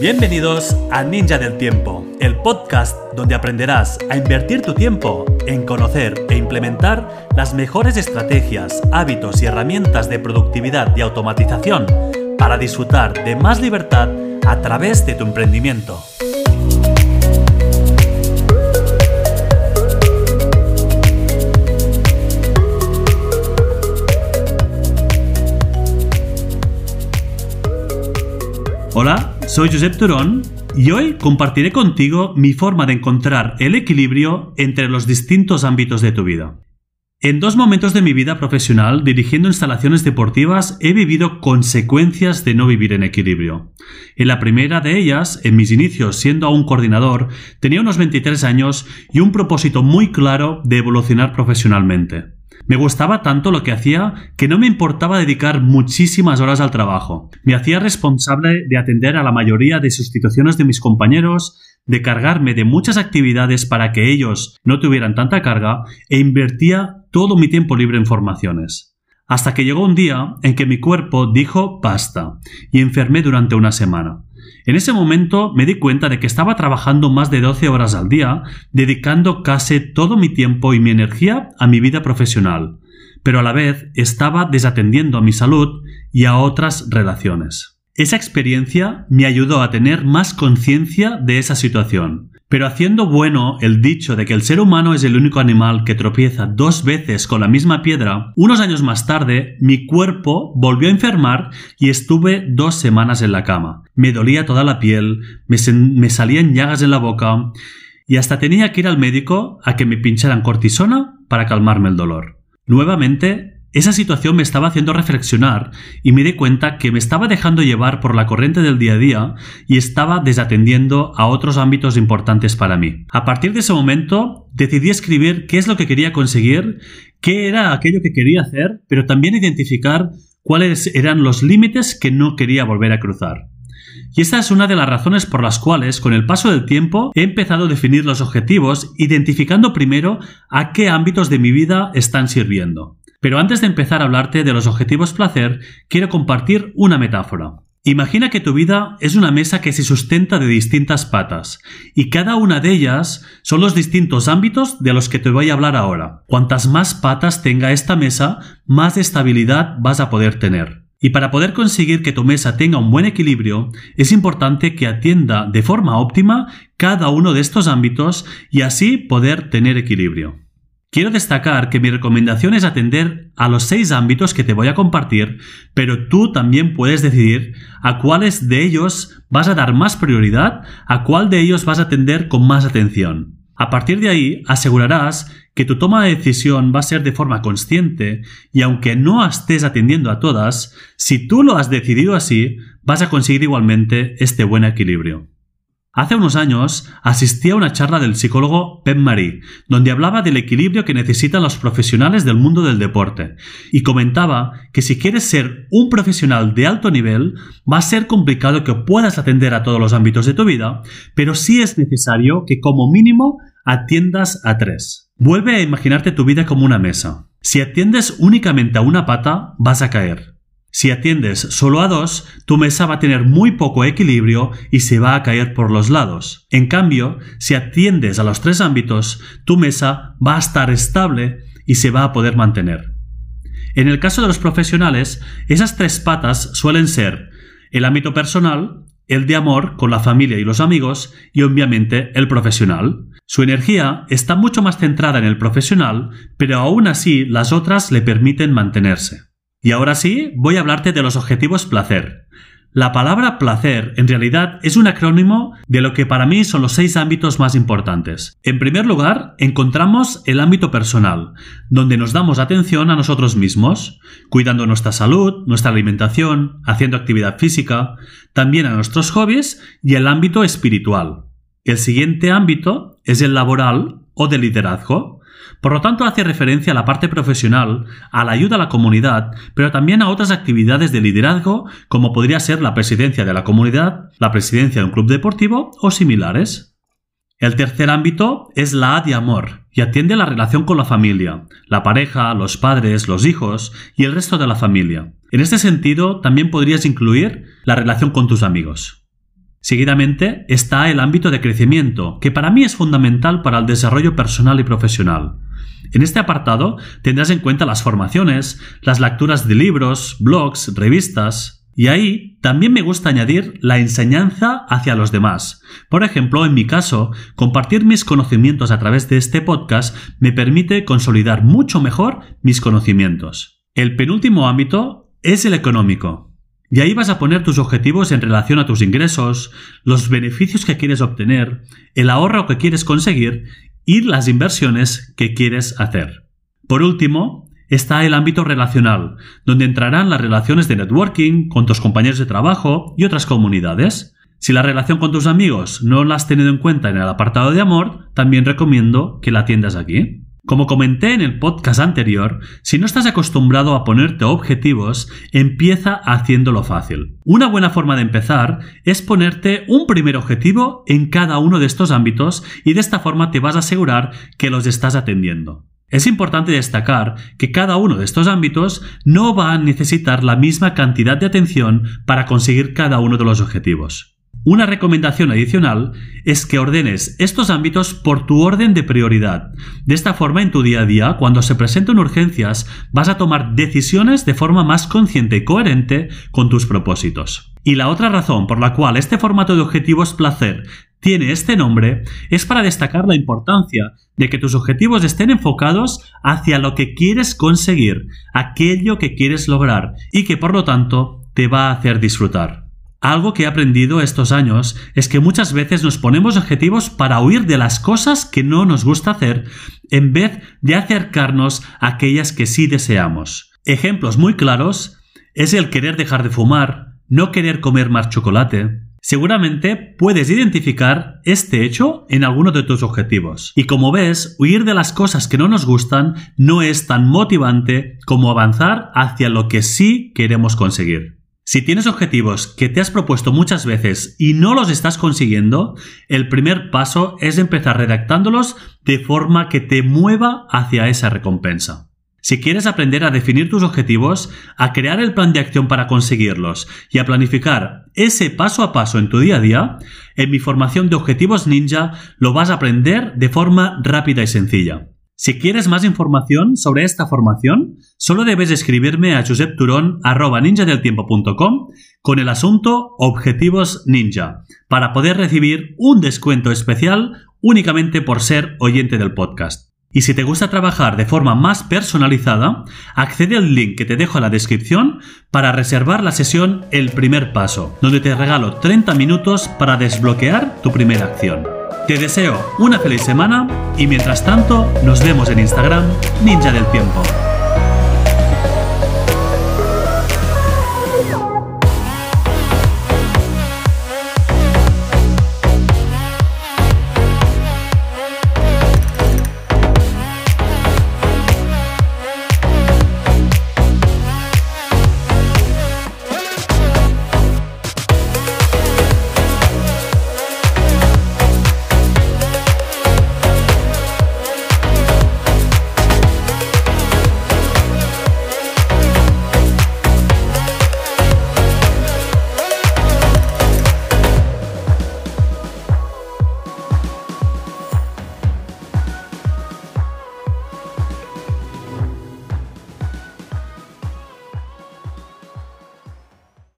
Bienvenidos a Ninja del Tiempo, el podcast donde aprenderás a invertir tu tiempo en conocer e implementar las mejores estrategias, hábitos y herramientas de productividad y automatización para disfrutar de más libertad a través de tu emprendimiento. Hola, soy Josep Turón y hoy compartiré contigo mi forma de encontrar el equilibrio entre los distintos ámbitos de tu vida. En dos momentos de mi vida profesional dirigiendo instalaciones deportivas he vivido consecuencias de no vivir en equilibrio. En la primera de ellas, en mis inicios siendo aún coordinador, tenía unos 23 años y un propósito muy claro de evolucionar profesionalmente. Me gustaba tanto lo que hacía que no me importaba dedicar muchísimas horas al trabajo. Me hacía responsable de atender a la mayoría de sustituciones de mis compañeros, de cargarme de muchas actividades para que ellos no tuvieran tanta carga e invertía todo mi tiempo libre en formaciones. Hasta que llegó un día en que mi cuerpo dijo basta y enfermé durante una semana. En ese momento me di cuenta de que estaba trabajando más de 12 horas al día, dedicando casi todo mi tiempo y mi energía a mi vida profesional, pero a la vez estaba desatendiendo a mi salud y a otras relaciones. Esa experiencia me ayudó a tener más conciencia de esa situación, pero haciendo bueno el dicho de que el ser humano es el único animal que tropieza dos veces con la misma piedra, unos años más tarde mi cuerpo volvió a enfermar y estuve dos semanas en la cama. Me dolía toda la piel, me, salían llagas en la boca y hasta tenía que ir al médico a que me pincharan cortisona para calmarme el dolor. Nuevamente esa situación me estaba haciendo reflexionar y me di cuenta que me estaba dejando llevar por la corriente del día a día y estaba desatendiendo a otros ámbitos importantes para mí. A partir de ese momento decidí escribir qué es lo que quería conseguir, qué era aquello que quería hacer, pero también identificar cuáles eran los límites que no quería volver a cruzar. Y esta es una de las razones por las cuales, con el paso del tiempo, he empezado a definir los objetivos, identificando primero a qué ámbitos de mi vida están sirviendo. Pero antes de empezar a hablarte de los objetivos placer, quiero compartir una metáfora. Imagina que tu vida es una mesa que se sustenta de distintas patas, y cada una de ellas son los distintos ámbitos de los que te voy a hablar ahora. Cuantas más patas tenga esta mesa, más estabilidad vas a poder tener. Y para poder conseguir que tu mesa tenga un buen equilibrio, es importante que atienda de forma óptima cada uno de estos ámbitos y así poder tener equilibrio. Quiero destacar que mi recomendación es atender a los seis ámbitos que te voy a compartir, pero tú también puedes decidir a cuáles de ellos vas a dar más prioridad, a cuál de ellos vas a atender con más atención. A partir de ahí, asegurarás que tu toma de decisión va a ser de forma consciente y aunque no estés atendiendo a todas, si tú lo has decidido así, vas a conseguir igualmente este buen equilibrio. Hace unos años asistí a una charla del psicólogo Pep Marie, donde hablaba del equilibrio que necesitan los profesionales del mundo del deporte, y comentaba que si quieres ser un profesional de alto nivel, va a ser complicado que puedas atender a todos los ámbitos de tu vida, pero sí es necesario que como mínimo atiendas a tres. Vuelve a imaginarte tu vida como una mesa. Si atiendes únicamente a una pata, vas a caer. Si atiendes solo a dos, tu mesa va a tener muy poco equilibrio y se va a caer por los lados. En cambio, si atiendes a los tres ámbitos, tu mesa va a estar estable y se va a poder mantener. En el caso de los profesionales, esas tres patas suelen ser el ámbito personal, el de amor con la familia y los amigos y obviamente el profesional. Su energía está mucho más centrada en el profesional, pero aún así las otras le permiten mantenerse. Y ahora sí, voy a hablarte de los objetivos placer. La palabra placer en realidad es un acrónimo de lo que para mí son los seis ámbitos más importantes. En primer lugar, encontramos el ámbito personal, donde nos damos atención a nosotros mismos, cuidando nuestra salud, nuestra alimentación, haciendo actividad física, también a nuestros hobbies y el ámbito espiritual. El siguiente ámbito es el laboral o de liderazgo, por lo tanto, hace referencia a la parte profesional, a la ayuda a la comunidad, pero también a otras actividades de liderazgo, como podría ser la presidencia de la comunidad, la presidencia de un club deportivo o similares. El tercer ámbito es la A de amor y atiende la relación con la familia, la pareja, los padres, los hijos y el resto de la familia. En este sentido, también podrías incluir la relación con tus amigos. Seguidamente está el ámbito de crecimiento, que para mí es fundamental para el desarrollo personal y profesional. En este apartado tendrás en cuenta las formaciones, las lecturas de libros, blogs, revistas, y ahí también me gusta añadir la enseñanza hacia los demás. Por ejemplo, en mi caso, compartir mis conocimientos a través de este podcast me permite consolidar mucho mejor mis conocimientos. El penúltimo ámbito es el económico. Y ahí vas a poner tus objetivos en relación a tus ingresos, los beneficios que quieres obtener, el ahorro que quieres conseguir y las inversiones que quieres hacer. Por último, está el ámbito relacional, donde entrarán las relaciones de networking con tus compañeros de trabajo y otras comunidades. Si la relación con tus amigos no la has tenido en cuenta en el apartado de amor, también recomiendo que la atiendas aquí. Como comenté en el podcast anterior, si no estás acostumbrado a ponerte objetivos, empieza haciéndolo fácil. Una buena forma de empezar es ponerte un primer objetivo en cada uno de estos ámbitos y de esta forma te vas a asegurar que los estás atendiendo. Es importante destacar que cada uno de estos ámbitos no va a necesitar la misma cantidad de atención para conseguir cada uno de los objetivos. Una recomendación adicional es que ordenes estos ámbitos por tu orden de prioridad. De esta forma, en tu día a día, cuando se presenten urgencias, vas a tomar decisiones de forma más consciente y coherente con tus propósitos. Y la otra razón por la cual este formato de objetivos placer tiene este nombre es para destacar la importancia de que tus objetivos estén enfocados hacia lo que quieres conseguir, aquello que quieres lograr y que por lo tanto te va a hacer disfrutar. Algo que he aprendido estos años es que muchas veces nos ponemos objetivos para huir de las cosas que no nos gusta hacer en vez de acercarnos a aquellas que sí deseamos. Ejemplos muy claros es el querer dejar de fumar, no querer comer más chocolate, Seguramente puedes identificar este hecho en alguno de tus objetivos. Y como ves, huir de las cosas que no nos gustan no es tan motivante como avanzar hacia lo que sí queremos conseguir. Si tienes objetivos que te has propuesto muchas veces y no los estás consiguiendo, el primer paso es empezar redactándolos de forma que te mueva hacia esa recompensa. Si quieres aprender a definir tus objetivos, a crear el plan de acción para conseguirlos y a planificar ese paso a paso en tu día a día, en mi formación de objetivos ninja lo vas a aprender de forma rápida y sencilla. Si quieres más información sobre esta formación, solo debes escribirme a josepturon.ninjadeltiempo.com con el asunto Objetivos Ninja para poder recibir un descuento especial únicamente por ser oyente del podcast. Y si te gusta trabajar de forma más personalizada, accede al link que te dejo en la descripción para reservar la sesión El primer paso, donde te regalo 30 minutos para desbloquear tu primera acción. Te deseo una feliz semana y mientras tanto nos vemos en Instagram Ninja del Tiempo.